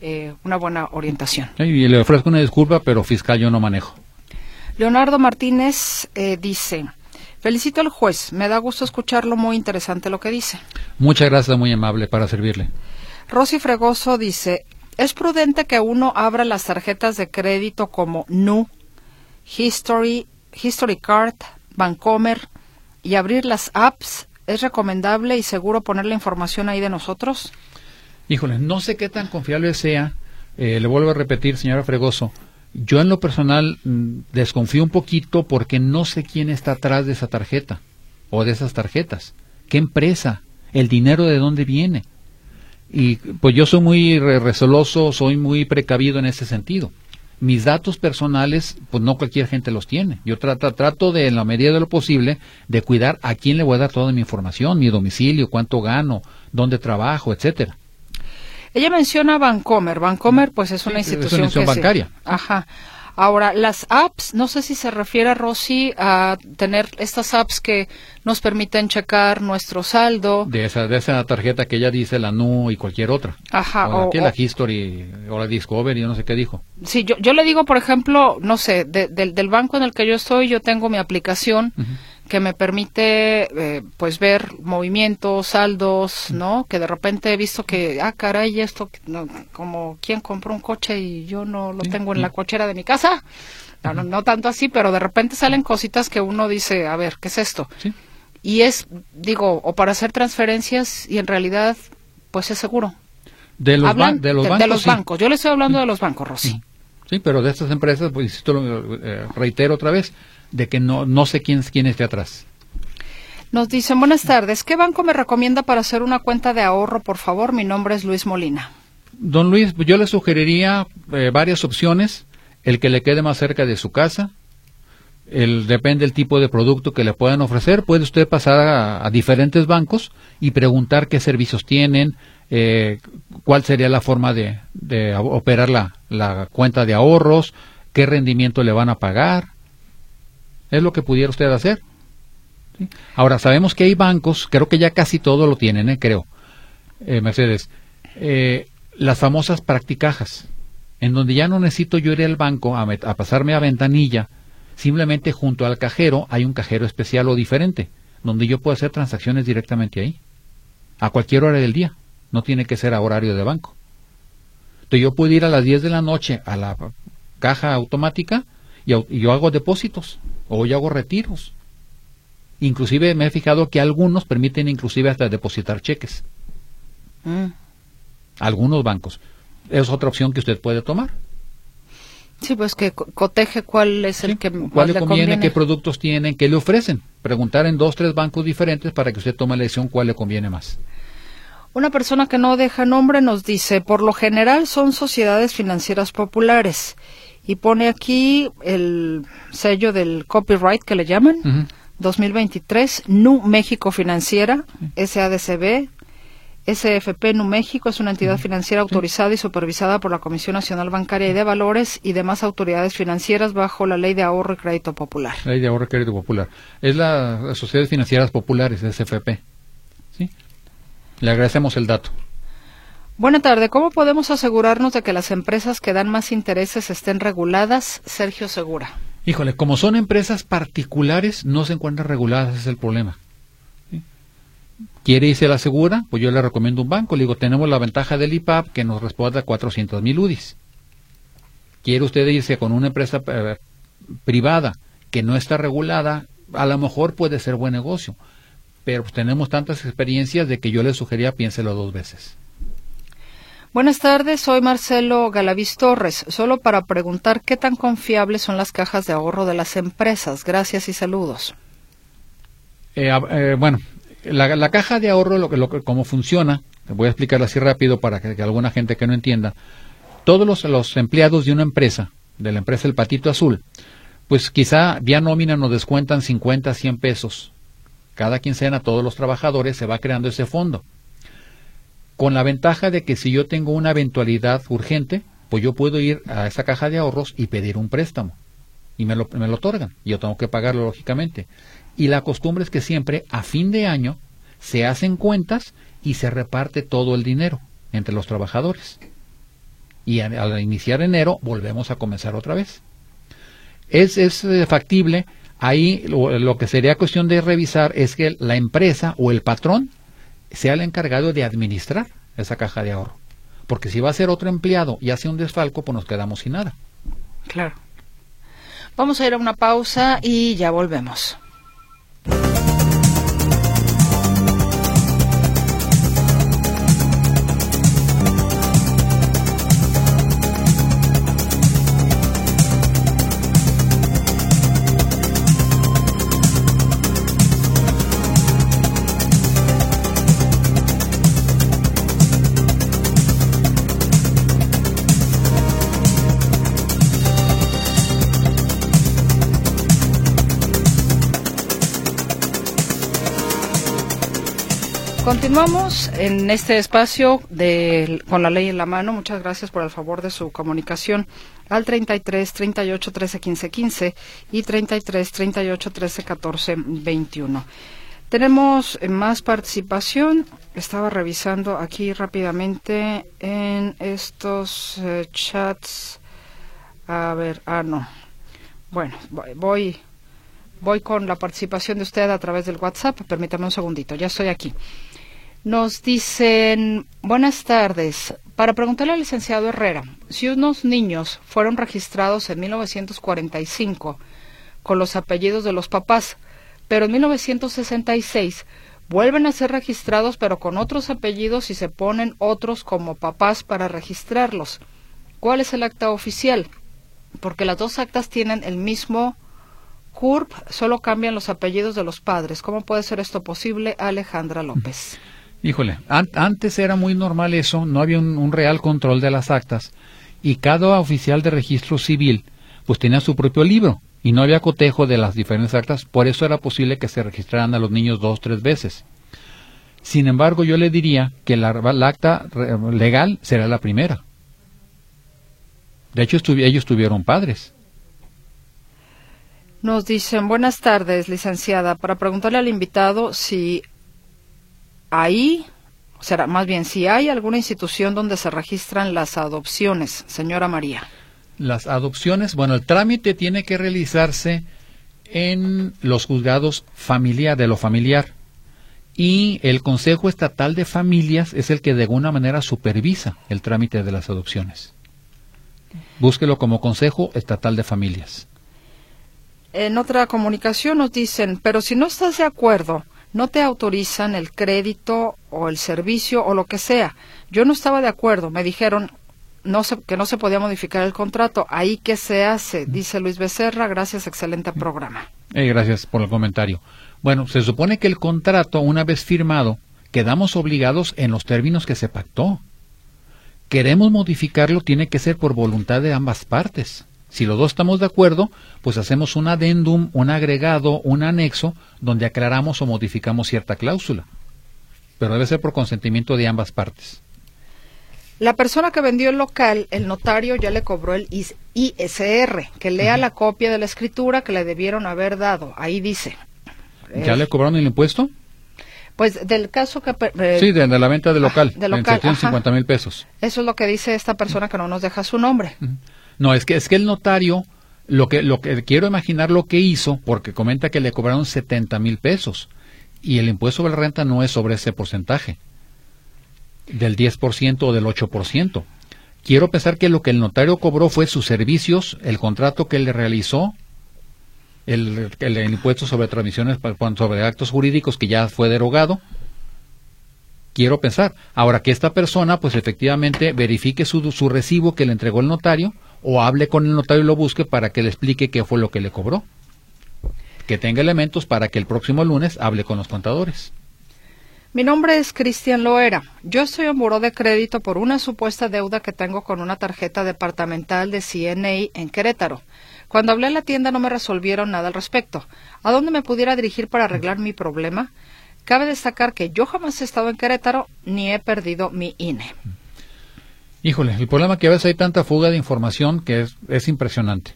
A: eh, una buena orientación.
B: Y le ofrezco una disculpa, pero fiscal yo no manejo.
A: Leonardo Martínez eh, dice, felicito al juez, me da gusto escucharlo, muy interesante lo que dice.
B: Muchas gracias, muy amable, para servirle.
A: Rosy Fregoso dice, es prudente que uno abra las tarjetas de crédito como NU, History, History Card, Bancomer y abrir las apps. ¿Es recomendable y seguro poner la información ahí de nosotros?
B: Híjole, no sé qué tan confiable sea. Eh, le vuelvo a repetir, señora Fregoso. Yo en lo personal mm, desconfío un poquito porque no sé quién está atrás de esa tarjeta o de esas tarjetas. ¿Qué empresa? ¿El dinero de dónde viene? Y pues yo soy muy resoloso, soy muy precavido en ese sentido. Mis datos personales, pues no cualquier gente los tiene. Yo trato, trato de, en la medida de lo posible, de cuidar a quién le voy a dar toda mi información, mi domicilio, cuánto gano, dónde trabajo, etcétera.
A: Ella menciona Bancomer. Bancomer, pues es una institución,
B: es una institución bancaria.
A: ajá. Ahora, las apps, no sé si se refiere, Rosy, a tener estas apps que nos permiten checar nuestro saldo.
B: De esa, de esa tarjeta que ella dice, la NU y cualquier otra.
A: Ajá.
B: O, la History o la Discovery, yo no sé qué dijo.
A: Sí, yo, yo le digo, por ejemplo, no sé, del banco en el que yo estoy, yo tengo mi aplicación que me permite eh, pues ver movimientos, saldos, ¿no? Que de repente he visto que, ah, caray, esto, no, como quien compró un coche y yo no lo tengo en la cochera de mi casa. No, no, tanto así, pero de repente salen cositas que uno dice, a ver, ¿qué es esto? Y es, digo, o para hacer transferencias y en realidad, pues es seguro.
B: De los, de los,
A: bancos, los bancos. Yo le estoy hablando de los bancos, Rosy.
B: Sí, pero de estas empresas, pues insisto, eh, reitero otra vez, de que no, no sé quién, quién esté atrás.
A: Nos dicen, buenas tardes, ¿qué banco me recomienda para hacer una cuenta de ahorro, por favor? Mi nombre es Luis Molina.
B: Don Luis, yo le sugeriría eh, varias opciones, el que le quede más cerca de su casa, el, depende del tipo de producto que le puedan ofrecer, puede usted pasar a, diferentes bancos y preguntar qué servicios tienen, eh, cuál sería la forma de, de operar la, la cuenta de ahorros, qué rendimiento le van a pagar. Es lo que pudiera usted hacer. Ahora, sabemos que hay bancos, creo que ya casi todo lo tienen, ¿eh? creo, eh, Mercedes, eh, las famosas practicajas, en donde ya no necesito yo ir al banco a, a pasarme a ventanilla, simplemente junto al cajero hay un cajero especial o diferente, donde yo puedo hacer transacciones directamente ahí, a cualquier hora del día, no tiene que ser a horario de banco. Entonces yo puedo ir a las 10 de la noche a la caja automática y, yo hago depósitos o yo hago retiros. Inclusive me he fijado que algunos permiten inclusive hasta depositar cheques. Mm. Algunos bancos. Es otra opción que usted puede tomar.
A: Sí, pues que coteje cuál es el que
B: cuál le conviene, qué productos tienen, qué le ofrecen. Preguntar en dos, tres bancos diferentes para que usted tome la decisión cuál le conviene más.
A: Una persona que no deja nombre nos dice, por lo general son sociedades financieras populares y pone aquí el sello del copyright que le llaman, 2023, NU México Financiera, SADCB, SFP NU México es una entidad financiera autorizada y supervisada por la Comisión Nacional Bancaria y de Valores y demás autoridades financieras bajo la Ley de Ahorro y Crédito Popular.
B: Ley de Ahorro y Crédito Popular. Es la Sociedades Financieras Populares, SFP. ¿Sí? Le agradecemos el dato.
A: Buena tarde. ¿Cómo podemos asegurarnos de que las empresas que dan más intereses estén reguladas? Sergio Segura.
B: Híjole, como son empresas particulares, no se encuentran reguladas, ese es el problema. ¿Quiere irse a la segura? Pues yo le recomiendo un banco. Le digo, tenemos la ventaja del IPAP que nos responde a 400 mil UDIs. ¿Quiere usted irse con una empresa eh, privada que no está regulada? A lo mejor puede ser buen negocio. Pero pues, tenemos tantas experiencias de que yo le sugería piénselo dos veces.
A: Buenas tardes, soy Marcelo Galaviz Torres. Solo para preguntar qué tan confiables son las cajas de ahorro de las empresas. Gracias y saludos.
B: Eh, eh, bueno, la, caja de ahorro, lo lo, cómo funciona, voy a explicarlo así rápido para que, alguna gente que no entienda. Todos los, los, empleados de una empresa, de la empresa El Patito Azul, pues quizá vía nómina nos descuentan 50, 100 pesos. Cada quincena todos los trabajadores se va creando ese fondo. Con la ventaja de que si yo tengo una eventualidad urgente, pues yo puedo ir a esa caja de ahorros y pedir un préstamo. Y me lo, me lo otorgan. Yo tengo que pagarlo, lógicamente. Y la costumbre es que siempre a fin de año se hacen cuentas y se reparte todo el dinero entre los trabajadores. Y al iniciar enero volvemos a comenzar otra vez. Es, es eh, factible, ahí lo, que sería cuestión de revisar es que la empresa o el patrón sea el encargado de administrar esa caja de ahorro. Porque si va a ser otro empleado y hace un desfalco, pues nos quedamos sin nada.
A: Claro. Vamos a ir a una pausa y ya volvemos. Continuamos en este espacio con la ley en la mano. Muchas gracias por el favor de su comunicación al 33 38 13 15 15 y 33 38 13 14 21. Tenemos más participación. Estaba revisando aquí rápidamente en estos eh, chats. A ver, ah, no. Bueno, voy, voy con la participación de usted a través del WhatsApp. Permítame un segundito, ya estoy aquí. Nos dicen, buenas tardes. Para preguntarle al licenciado Herrera, si unos niños fueron registrados en 1945 con los apellidos de los papás, pero en 1966 vuelven a ser registrados pero con otros apellidos y se ponen otros como papás para registrarlos. ¿Cuál es el acta oficial? Porque las dos actas tienen el mismo CURP, solo cambian los apellidos de los padres. ¿Cómo puede ser esto posible? Alejandra López.
B: Híjole, antes era muy normal eso, no había un, real control de las actas y cada oficial de registro civil pues tenía su propio libro y no había cotejo de las diferentes actas, por eso era posible que se registraran a los niños dos, tres veces. Sin embargo, yo le diría que la, acta legal será la primera. De hecho, ellos tuvieron padres.
A: Nos dicen, buenas tardes, licenciada, para preguntarle al invitado si ahí, será más bien, si hay alguna institución donde se registran las adopciones, señora María.
B: Las adopciones, bueno, el trámite tiene que realizarse en los juzgados familiar, de lo familiar. Y el Consejo Estatal de Familias es el que de alguna manera supervisa el trámite de las adopciones. Búsquelo como Consejo Estatal de Familias.
A: En otra comunicación nos dicen, pero si no estás de acuerdo, no te autorizan el crédito o el servicio o lo que sea. Yo no estaba de acuerdo, me dijeron no que no se podía modificar el contrato. Ahí que se hace, dice Luis Becerra, gracias, excelente programa.
B: Eh, gracias por el comentario. Bueno, se supone que el contrato, una vez firmado, quedamos obligados en los términos que se pactó. Queremos modificarlo, tiene que ser por voluntad de ambas partes. Si los dos estamos de acuerdo, pues hacemos un adendum, un agregado, un anexo, donde aclaramos o modificamos cierta cláusula. Pero debe ser por consentimiento de ambas partes.
A: La persona que vendió el local, el notario ya le cobró el ISR, que lea la copia de la escritura que le debieron haber dado. Ahí dice.
B: ¿Ya le cobraron el impuesto?
A: Pues del caso que...
B: Eh, sí, de, la venta del local, de local, en mil pesos.
A: Eso es lo que dice esta persona que no nos deja su nombre.
B: No, es que es que el notario lo que lo que quiero imaginar lo que hizo porque comenta que le cobraron 70 mil pesos y el impuesto sobre la renta no es sobre ese porcentaje del 10% o del 8%. Quiero pensar que lo que el notario cobró fue sus servicios, el contrato que le realizó, el, el, impuesto sobre transmisiones sobre actos jurídicos que ya fue derogado. Quiero pensar. Ahora que esta persona, pues efectivamente verifique su, su recibo que le entregó el notario o hable con el notario y lo busque para que le explique qué fue lo que le cobró. Que tenga elementos para que el próximo lunes hable con los contadores.
A: Mi nombre es Cristian Loera. Yo estoy en buró de crédito por una supuesta deuda que tengo con una tarjeta departamental de CNA en Querétaro. Cuando hablé en la tienda no me resolvieron nada al respecto. ¿A dónde me pudiera dirigir para arreglar mi problema? Cabe destacar que yo jamás he estado en Querétaro ni he perdido mi INE.
B: Híjole, el problema es que a veces hay tanta fuga de información que es, impresionante.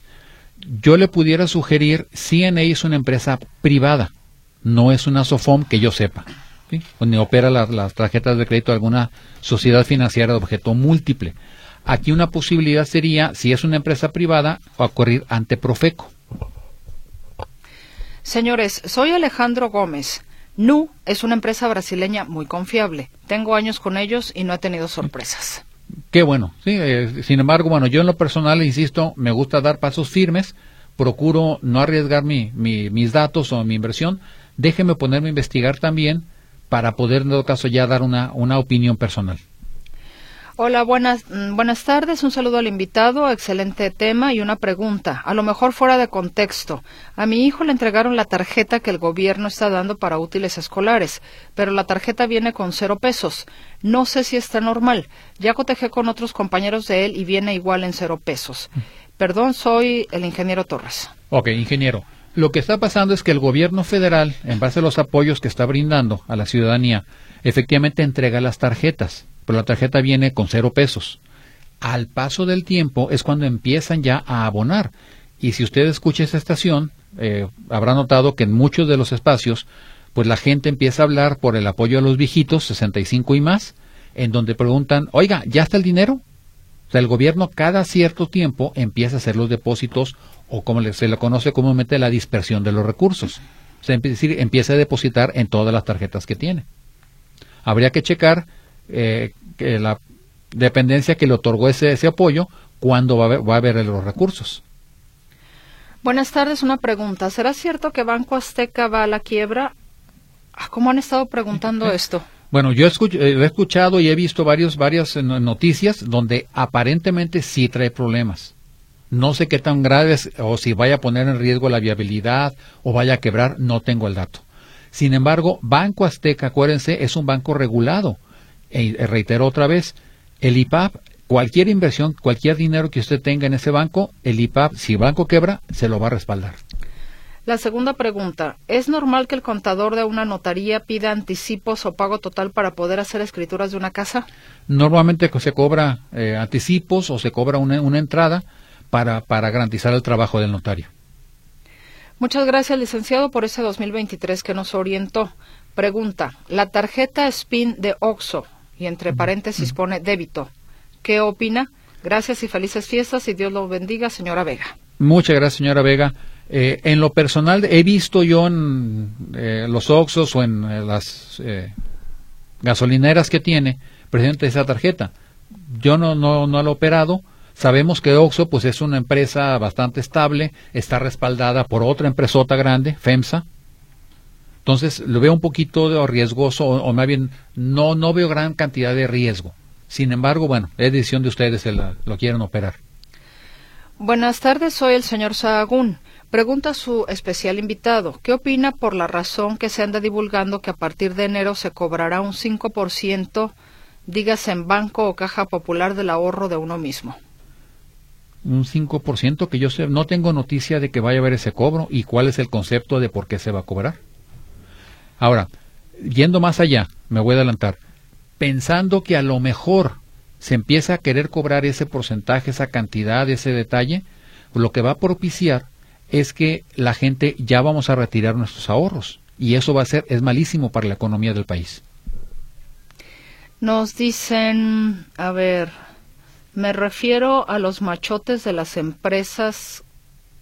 B: Yo le pudiera sugerir, CNA es una empresa privada, no es una SOFOM que yo sepa, donde opera las tarjetas de crédito de alguna sociedad financiera de objeto múltiple. Aquí una posibilidad sería, si es una empresa privada, ocurrir ante Profeco.
A: Señores, soy Alejandro Gómez. NU es una empresa brasileña muy confiable. Tengo años con ellos y no he tenido sorpresas.
B: Qué bueno, sí. Eh, sin embargo, bueno, yo en lo personal, insisto, me gusta dar pasos firmes, procuro no arriesgar mi, mis datos o mi inversión. Déjeme ponerme a investigar también para poder, en todo caso, ya dar una, una opinión personal.
A: Hola, buenas, mm, buenas tardes. Un saludo al invitado. Excelente tema y una pregunta. A lo mejor fuera de contexto. A mi hijo le entregaron la tarjeta que el gobierno está dando para útiles escolares, pero la tarjeta viene con cero pesos. No sé si está normal. Ya cotejé con otros compañeros de él y viene igual en cero pesos. Perdón, soy el ingeniero Torres.
B: Ok, ingeniero. Lo que está pasando es que el gobierno federal, en base a los apoyos que está brindando a la ciudadanía, efectivamente entrega las tarjetas pero la tarjeta viene con cero pesos. Al paso del tiempo es cuando empiezan ya a abonar. Y si usted escucha esta estación, eh, habrá notado que en muchos de los espacios, pues la gente empieza a hablar por el apoyo a los viejitos, 65 y más, en donde preguntan, oiga, ¿ya está el dinero? O sea, el gobierno cada cierto tiempo empieza a hacer los depósitos o como se le conoce comúnmente la dispersión de los recursos. O sea, empieza a depositar en todas las tarjetas que tiene. Habría que checar eh, que la dependencia que le otorgó ese, ese apoyo, cuándo va a, haber, va a haber los recursos.
A: Buenas tardes, una pregunta. ¿Será cierto que Banco Azteca va a la quiebra? Ah, ¿Cómo han estado preguntando <laughs> esto?
B: Bueno, yo eh, he escuchado y he visto varios, varias noticias donde aparentemente sí trae problemas. No sé qué tan graves o si vaya a poner en riesgo la viabilidad o vaya a quebrar, no tengo el dato. Sin embargo, Banco Azteca, acuérdense, es un banco regulado e, reitero otra vez, el IPAP, cualquier inversión, cualquier dinero que usted tenga en ese banco, el IPAP, si el banco quebra, se lo va a respaldar.
A: La segunda pregunta, ¿es normal que el contador de una notaría pida anticipos o pago total para poder hacer escrituras de una casa?
B: Normalmente se cobra eh, anticipos o se cobra una, una entrada para, para garantizar el trabajo del notario.
A: Muchas gracias, licenciado, por ese 2023 que nos orientó. Pregunta, la tarjeta SPIN de OXO, y entre paréntesis pone débito, ¿qué opina? Gracias y felices fiestas y Dios lo bendiga, señora Vega.
B: Muchas gracias, señora Vega. Eh, en lo personal, he visto yo en eh, los Oxos o en eh, las eh, gasolineras que tiene presente esa tarjeta. Yo no, no, no lo he operado. Sabemos que Oxo pues es una empresa bastante estable, está respaldada por otra empresota grande, FEMSA. Entonces lo veo un poquito de riesgoso o, o más bien no no veo gran cantidad de riesgo. Sin embargo, bueno, es decisión de ustedes si la- lo quieren operar.
A: Buenas tardes, soy el señor Sahagún. Pregunta a su especial invitado, ¿qué opina por la razón que se anda divulgando que a partir de enero se cobrará un 5%, dígase en banco o caja popular del ahorro de uno mismo?
B: Un 5% que yo sé, no tengo noticia de que vaya a haber ese cobro y cuál es el concepto de por qué se va a cobrar. Ahora, yendo más allá, me voy a adelantar, pensando que a lo mejor se empieza a querer cobrar ese porcentaje, esa cantidad, ese detalle, lo que va a propiciar es que la gente ya vamos a retirar nuestros ahorros y eso va a ser es malísimo para la economía del país.
A: Nos dicen, a ver, me refiero a los machotes de las empresas.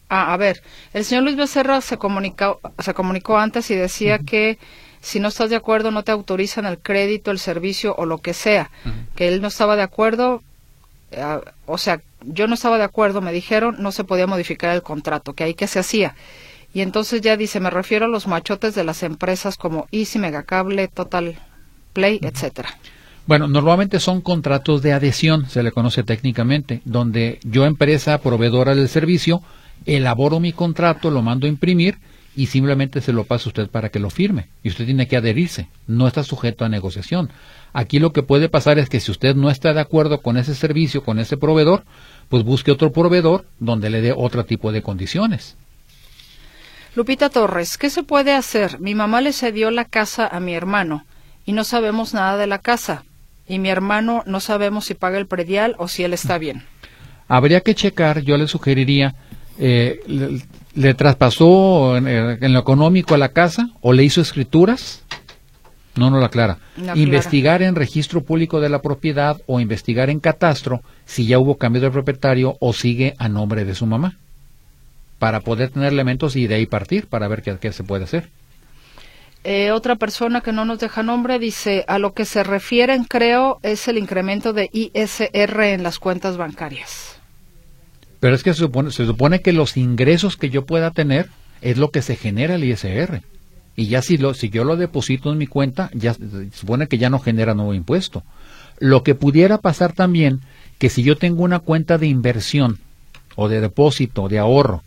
A: Ah, a ver, el señor Luis Becerra se comunicó, se comunicó antes y decía que si no estás de acuerdo no te autorizan el crédito, el servicio o lo que sea. Que él no estaba de acuerdo, eh, o sea, yo no estaba de acuerdo, me dijeron, no se podía modificar el contrato, que ahí que se hacía. Y entonces ya dice, me refiero a los machotes de las empresas como Easy, Megacable, Total Play, etcétera.
B: Bueno, normalmente son contratos de adhesión, se le conoce técnicamente, donde yo, empresa proveedora del servicio, elaboro mi contrato, lo mando a imprimir y simplemente se lo paso a usted para que lo firme. Y usted tiene que adherirse, no está sujeto a negociación. Aquí lo que puede pasar es que si usted no está de acuerdo con ese servicio, con ese proveedor, pues busque otro proveedor donde le dé otro tipo de condiciones.
A: Lupita Torres, ¿qué se puede hacer? Mi mamá le cedió la casa a mi hermano y no sabemos nada de la casa. Y mi hermano no sabemos si paga el predial o si él está bien.
B: Habría que checar, yo le sugeriría, eh, le, le traspasó en, eh, en lo económico a la casa o le hizo escrituras. No, no la aclara.
A: No
B: investigar en registro público de la propiedad o investigar en catastro si ya hubo cambio de propietario o sigue a nombre de su mamá. Para poder tener elementos y de ahí partir para ver qué, qué se puede hacer.
A: Eh, otra persona que no nos deja nombre dice, a lo que se refieren creo es el incremento de ISR en las cuentas bancarias.
B: Pero es que se supone, se supone que los ingresos que yo pueda tener es lo que se genera el ISR. Y ya si, lo, si yo lo deposito en mi cuenta, ya se supone que ya no genera nuevo impuesto. Lo que pudiera pasar también, que si yo tengo una cuenta de inversión o de depósito, de ahorro,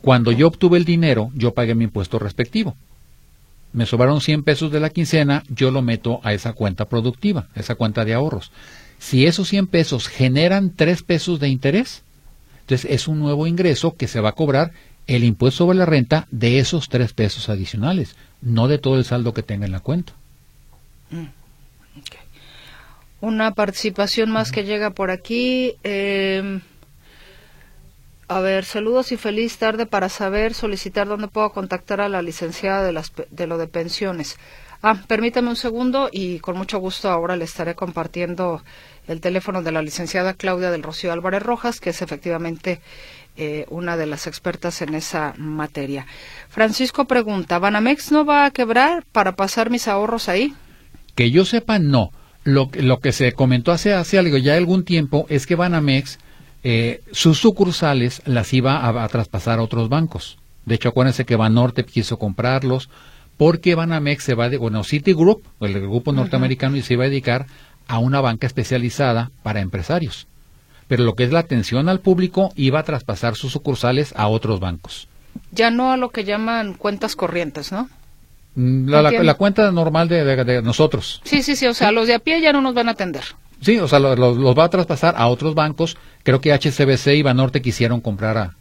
B: cuando yo obtuve el dinero, yo pagué mi impuesto respectivo. Me sobraron 100 pesos de la quincena, yo lo meto a esa cuenta productiva, esa cuenta de ahorros. Si esos 100 pesos generan 3 pesos de interés, entonces es un nuevo ingreso que se va a cobrar el impuesto sobre la renta de esos 3 pesos adicionales, no de todo el saldo que tenga en la cuenta.
A: Una participación más que llega por aquí. eh, a ver, saludos y feliz tarde para saber, solicitar dónde puedo contactar a la licenciada de, las, de lo de pensiones. Ah, permítame un segundo y con mucho gusto ahora le estaré compartiendo el teléfono de la licenciada Claudia del Rocío Álvarez Rojas, que es efectivamente eh, una de las expertas en esa materia. Francisco pregunta, ¿Banamex no va a quebrar para pasar mis ahorros ahí?
B: Que yo sepa, no. Lo, que- lo que se comentó hace, hace algo, ya algún tiempo es que Banamex eh, sus sucursales las iba a, a traspasar a otros bancos. De hecho, acuérdense que Banorte quiso comprarlos porque Banamex se va de, bueno, Citigroup, el grupo norteamericano, y se iba a dedicar a una banca especializada para empresarios. Pero lo que es la atención al público iba a traspasar sus sucursales a otros bancos.
A: Ya no a lo que llaman cuentas corrientes, ¿no?
B: Mm, La, la- cuenta normal de, de- de nosotros.
A: Sí, sí, sí, o sea, los de a pie ya no nos van a atender.
B: Sí, o sea, lo- lo- los va a traspasar a otros bancos. Creo que HCBC y Banorte quisieron comprar a,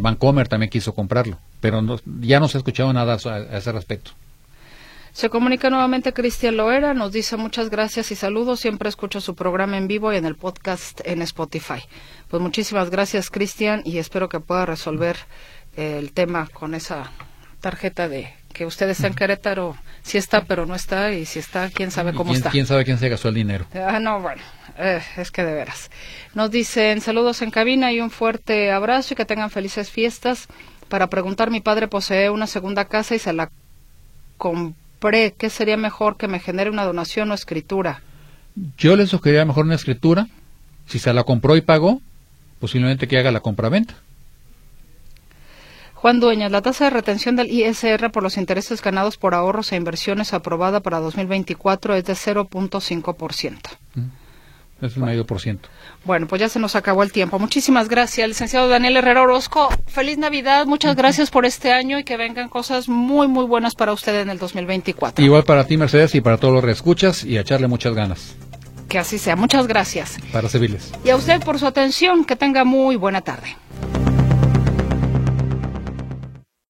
B: Vancomer también quiso comprarlo, pero ya no se ha escuchado nada a, ese respecto.
A: Se comunica nuevamente Cristian Loera, nos dice muchas gracias y saludos. Siempre escucho su programa en vivo y en el podcast en Spotify. Pues muchísimas gracias, Cristian, y espero que pueda resolver el tema con esa tarjeta de que usted está en Querétaro. Si está, pero no está, y si está, quién sabe cómo está.
B: ¿Quién sabe quién se gastó el dinero?
A: Ah, no, bueno, eh, es que de veras. Nos dicen saludos en cabina y un fuerte abrazo y que tengan felices fiestas. Para preguntar, mi padre posee una segunda casa y se la compró ¿qué sería mejor que me genere una donación o escritura?
B: Yo le sugeriría mejor una escritura. Si se la compró y pagó, posiblemente que haga la compraventa.
A: Juan Dueñas, la tasa de retención del ISR por los intereses ganados por ahorros e inversiones aprobada para 2024 es de 0.5%.
B: Es un medio por ciento.
A: Bueno, pues ya se nos acabó el tiempo. Muchísimas gracias, licenciado Daniel Herrera Orozco. Feliz Navidad, muchas gracias por este año y que vengan cosas muy, muy buenas para usted en el 2024.
B: Igual para ti, Mercedes, y para todos los reescuchas y a echarle muchas ganas.
A: Que así sea. Muchas gracias.
B: Para civiles.
A: Y a usted por su atención. Que tenga muy buena tarde.